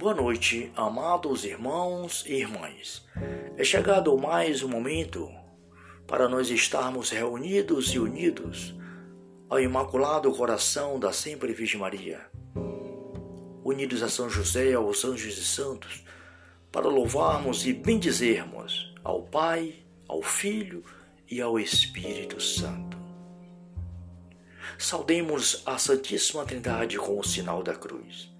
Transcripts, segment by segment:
Boa noite, amados irmãos e irmãs. É chegado mais um momento para nós estarmos reunidos e unidos ao Imaculado Coração da Sempre Virgem Maria, unidos a São José, aos anjos e santos, para louvarmos e bendizermos ao Pai, ao Filho e ao Espírito Santo. Saudemos a Santíssima Trindade com o sinal da cruz.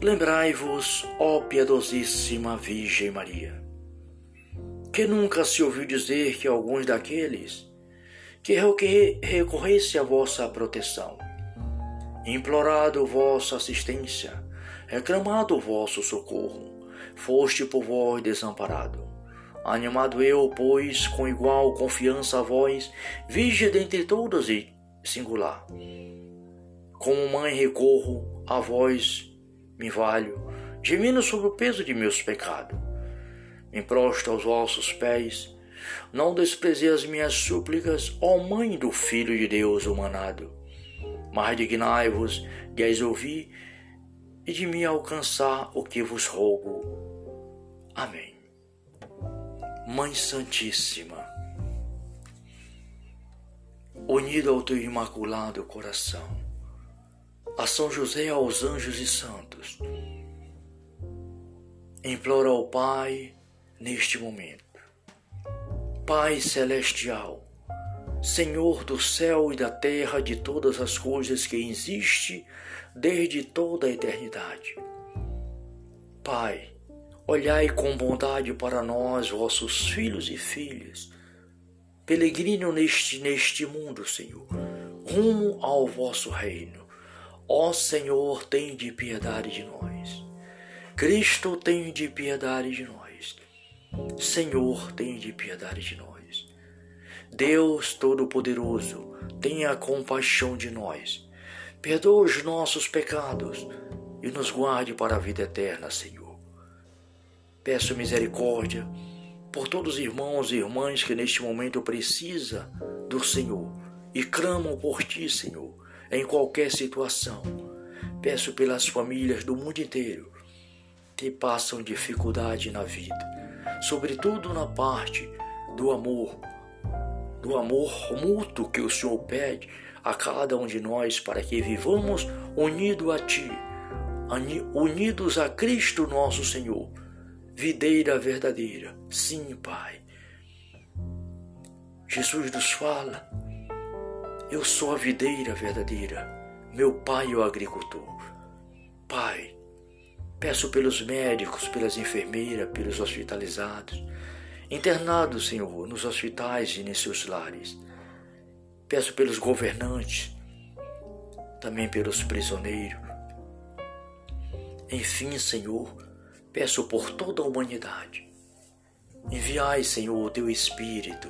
Lembrai-vos, ó piedosíssima Virgem Maria, que nunca se ouviu dizer que alguns daqueles que recorresse à vossa proteção, implorado vossa assistência, reclamado vosso socorro, foste por vós desamparado. Animado eu, pois, com igual confiança a vós, virgem dentre todas e singular. Como mãe recorro a vós, me valho, gemindo sobre o peso de meus pecados. Me prostro aos vossos pés, não desprezei as minhas súplicas, ó Mãe do Filho de Deus humanado, mas dignai-vos de as ouvir e de me alcançar o que vos rogo. Amém. Mãe Santíssima, unida ao teu imaculado coração, a São José, aos anjos e santos. Imploro ao Pai neste momento. Pai celestial, Senhor do céu e da terra, de todas as coisas que existe desde toda a eternidade. Pai, olhai com bondade para nós, vossos filhos e filhas, peregrino neste, neste mundo, Senhor, rumo ao vosso reino. Ó Senhor, tem de piedade de nós. Cristo, tem de piedade de nós. Senhor, tem de piedade de nós. Deus Todo-Poderoso, tenha compaixão de nós. Perdoa os nossos pecados e nos guarde para a vida eterna, Senhor. Peço misericórdia por todos os irmãos e irmãs que neste momento precisa do Senhor e clamam por ti, Senhor em qualquer situação. Peço pelas famílias do mundo inteiro que passam dificuldade na vida, sobretudo na parte do amor, do amor mútuo que o Senhor pede a cada um de nós para que vivamos unidos a Ti, unidos a Cristo nosso Senhor, videira verdadeira. Sim, Pai. Jesus nos fala eu sou a videira verdadeira, meu pai é o agricultor. Pai, peço pelos médicos, pelas enfermeiras, pelos hospitalizados, internados, Senhor, nos hospitais e em seus lares. Peço pelos governantes, também pelos prisioneiros. Enfim, Senhor, peço por toda a humanidade. Enviai, Senhor, o teu Espírito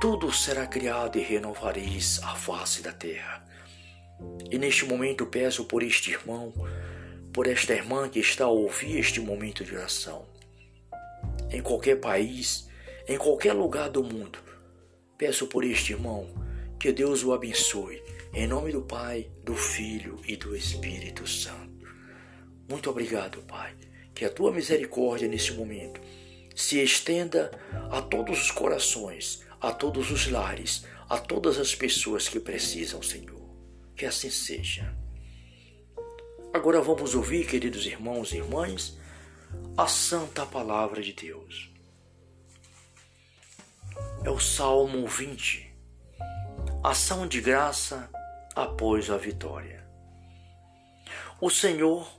tudo será criado e renovareis a face da terra. E neste momento peço por este irmão, por esta irmã que está a ouvir este momento de oração. Em qualquer país, em qualquer lugar do mundo, peço por este irmão que Deus o abençoe. Em nome do Pai, do Filho e do Espírito Santo. Muito obrigado, Pai. Que a tua misericórdia neste momento se estenda a todos os corações a todos os lares, a todas as pessoas que precisam, Senhor. Que assim seja. Agora vamos ouvir, queridos irmãos e irmãs, a santa palavra de Deus. É o Salmo 20. Ação de graça após a vitória. O Senhor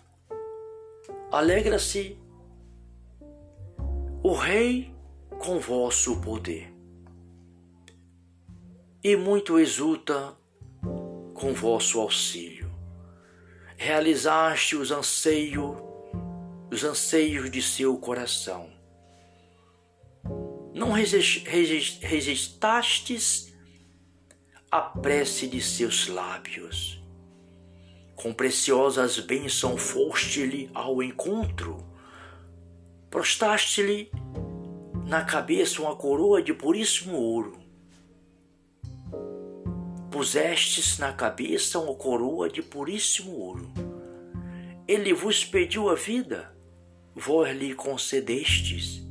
alegra-se, o Rei com vosso poder e muito exulta com vosso auxílio. realizaste os anseios, os anseios de seu coração. Não resistastes à prece de seus lábios. Com preciosas bênçãos foste-lhe ao encontro. Prostaste-lhe na cabeça uma coroa de puríssimo ouro pusestes na cabeça uma coroa de puríssimo ouro. Ele vos pediu a vida, vós lhe concedestes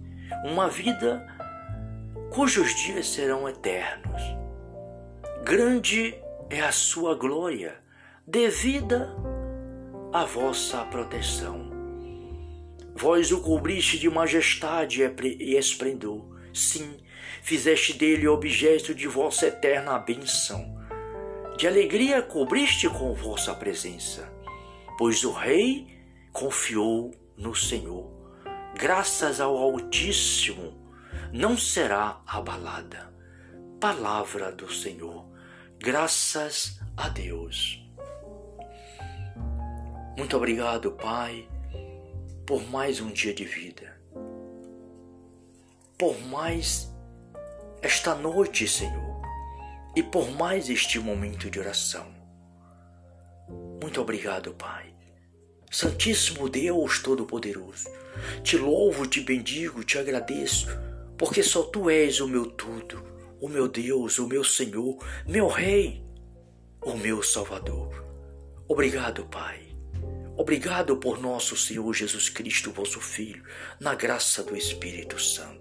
uma vida cujos dias serão eternos. Grande é a sua glória, devida à vossa proteção. Vós o cobriste de majestade e esplendor. Sim, fizeste dele objeto de vossa eterna bênção de alegria cobriste com vossa presença, pois o Rei confiou no Senhor. Graças ao Altíssimo não será abalada. Palavra do Senhor. Graças a Deus. Muito obrigado, Pai, por mais um dia de vida. Por mais esta noite, Senhor e por mais este momento de oração. Muito obrigado, Pai. Santíssimo Deus Todo-Poderoso, te louvo, te bendigo, te agradeço, porque só tu és o meu tudo, o meu Deus, o meu Senhor, meu Rei, o meu Salvador. Obrigado, Pai. Obrigado por nosso Senhor Jesus Cristo, vosso Filho, na graça do Espírito Santo.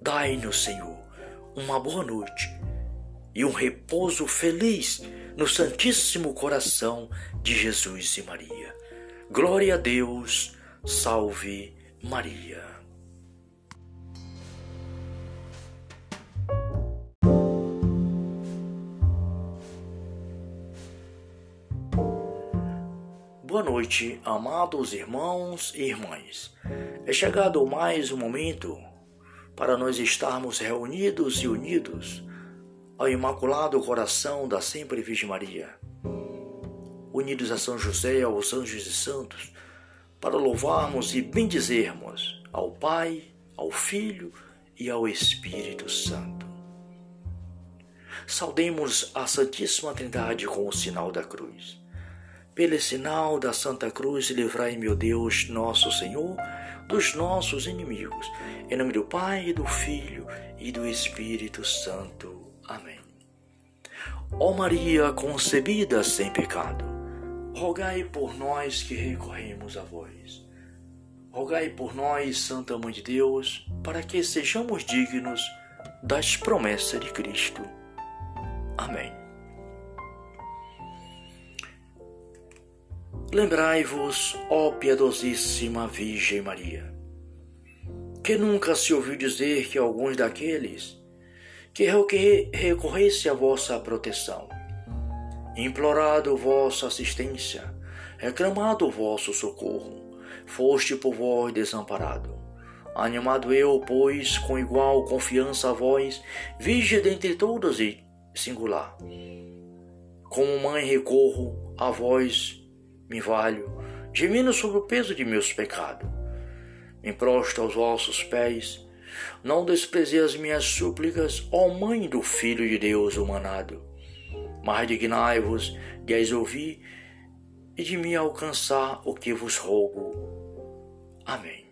Dai-nos, Senhor, uma boa noite e um repouso feliz no Santíssimo Coração de Jesus e Maria. Glória a Deus, salve Maria. Boa noite, amados irmãos e irmãs. É chegado mais um momento para nós estarmos reunidos e unidos ao Imaculado Coração da Sempre Virgem Maria, unidos a São José, aos anjos e santos, para louvarmos e bendizermos ao Pai, ao Filho e ao Espírito Santo. Saudemos a Santíssima Trindade com o sinal da cruz. Pelo sinal da Santa Cruz, livrai, meu Deus, nosso Senhor, dos nossos inimigos. Em nome do Pai, do Filho e do Espírito Santo. Amém. Ó Maria concebida sem pecado, rogai por nós que recorremos a vós. Rogai por nós, Santa Mãe de Deus, para que sejamos dignos das promessas de Cristo. Amém. Lembrai-vos, ó piedosíssima Virgem Maria, que nunca se ouviu dizer que alguns daqueles que recorresse à vossa proteção, implorado vossa assistência, reclamado vosso socorro, foste por vós desamparado. Animado eu, pois, com igual confiança a vós, virgem dentre todas e singular. Como mãe recorro a vós, me valho, gemindo sobre o peso de meus pecados. Me prosto aos vossos pés, não desprezei as minhas súplicas, ó Mãe do Filho de Deus humanado, mas dignai-vos de as ouvir e de me alcançar o que vos rogo. Amém.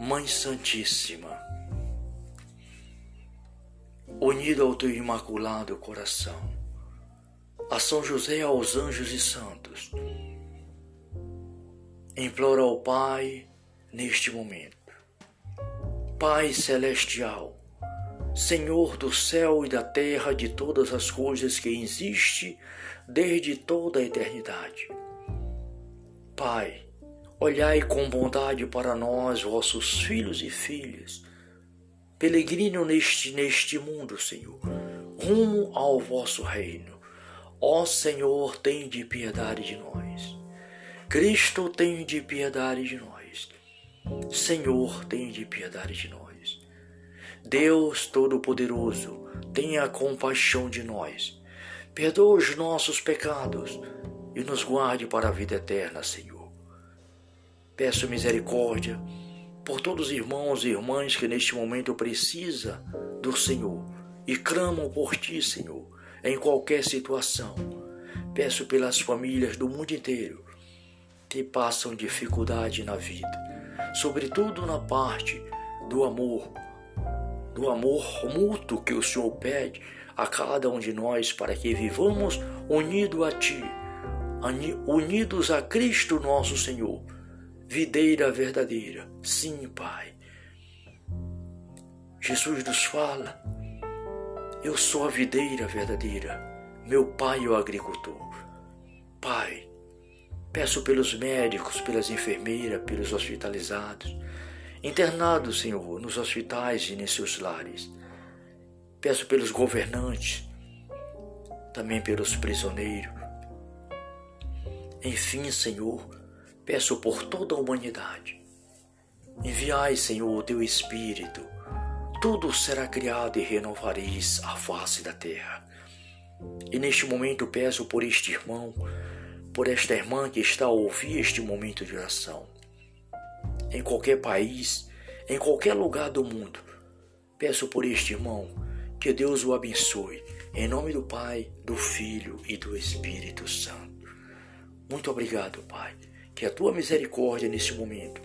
Mãe Santíssima, unido ao teu imaculado coração, a São José, aos anjos e santos, implora ao Pai neste momento Pai Celestial, Senhor do céu e da terra, de todas as coisas que existem desde toda a eternidade. Pai, olhai com bondade para nós, vossos filhos e filhas, peregrino neste, neste mundo, Senhor, rumo ao vosso reino. Ó Senhor, tem de piedade de nós. Cristo, tem de piedade de nós. Senhor, de piedade de nós. Deus Todo-Poderoso, tenha compaixão de nós. Perdoa os nossos pecados e nos guarde para a vida eterna, Senhor. Peço misericórdia por todos os irmãos e irmãs que neste momento precisa do Senhor e clamam por Ti, Senhor, em qualquer situação. Peço pelas famílias do mundo inteiro que passam dificuldade na vida, sobretudo na parte do amor, do amor mútuo que o Senhor pede a cada um de nós para que vivamos unidos a Ti unidos a Cristo nosso Senhor, videira verdadeira. Sim, Pai. Jesus nos fala: Eu sou a videira verdadeira, meu Pai é o agricultor. Pai, peço pelos médicos, pelas enfermeiras, pelos hospitalizados, internados, Senhor, nos hospitais e em seus lares. Peço pelos governantes, também pelos prisioneiros, enfim, Senhor, peço por toda a humanidade. Enviai, Senhor, o teu Espírito, tudo será criado e renovareis a face da terra. E neste momento peço por este irmão, por esta irmã que está a ouvir este momento de oração. Em qualquer país, em qualquer lugar do mundo, peço por este irmão que Deus o abençoe. Em nome do Pai, do Filho e do Espírito Santo. Muito obrigado, Pai. Que a tua misericórdia nesse momento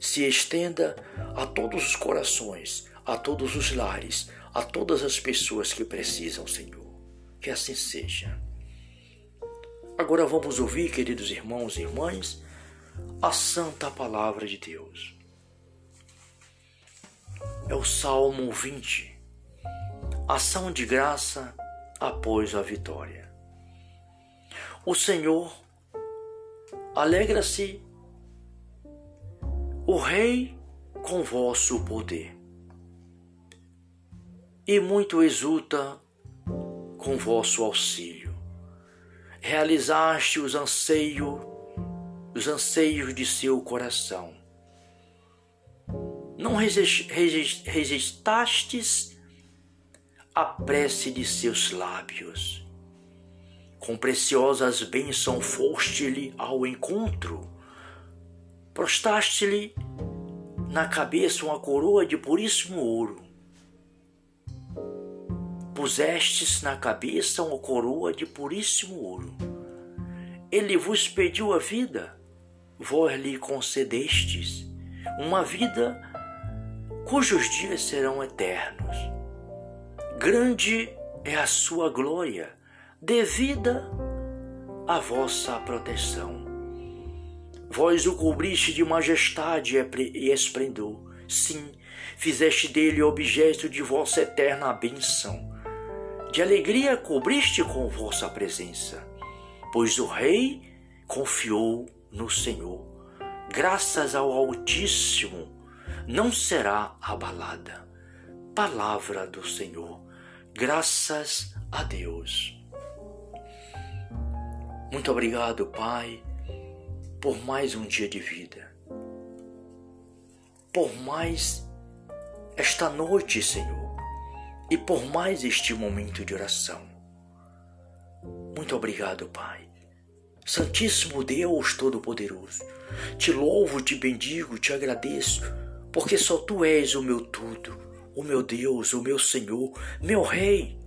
se estenda a todos os corações, a todos os lares, a todas as pessoas que precisam, Senhor. Que assim seja. Agora vamos ouvir, queridos irmãos e irmãs, a santa palavra de Deus. É o Salmo 20. Ação de graça após a vitória. O Senhor Alegra-se o Rei com vosso poder, e muito exulta com vosso auxílio. Realizaste os anseios, os anseios de seu coração. Não resistastes à prece de seus lábios com preciosas bênçãos foste-lhe ao encontro. Prostaste-lhe na cabeça uma coroa de puríssimo ouro. Pusestes na cabeça uma coroa de puríssimo ouro. Ele vos pediu a vida, vós lhe concedestes uma vida cujos dias serão eternos. Grande é a sua glória devida à vossa proteção. Vós o cobriste de majestade e esplendor. Sim, fizeste dele objeto de vossa eterna bênção. De alegria cobriste com vossa presença, pois o Rei confiou no Senhor. Graças ao Altíssimo, não será abalada. Palavra do Senhor. Graças a Deus. Muito obrigado, Pai, por mais um dia de vida, por mais esta noite, Senhor, e por mais este momento de oração. Muito obrigado, Pai. Santíssimo Deus Todo-Poderoso, te louvo, te bendigo, te agradeço, porque só tu és o meu tudo, o meu Deus, o meu Senhor, meu Rei,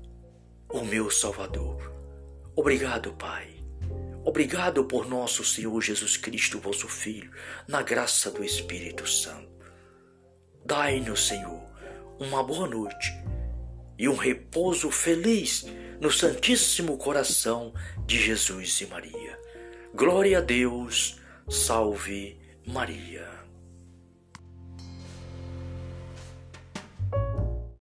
o meu Salvador. Obrigado, Pai Obrigado por nosso Senhor Jesus Cristo, vosso Filho, na graça do Espírito Santo. Dai-nos, Senhor, uma boa noite e um repouso feliz no Santíssimo Coração de Jesus e Maria. Glória a Deus, salve Maria.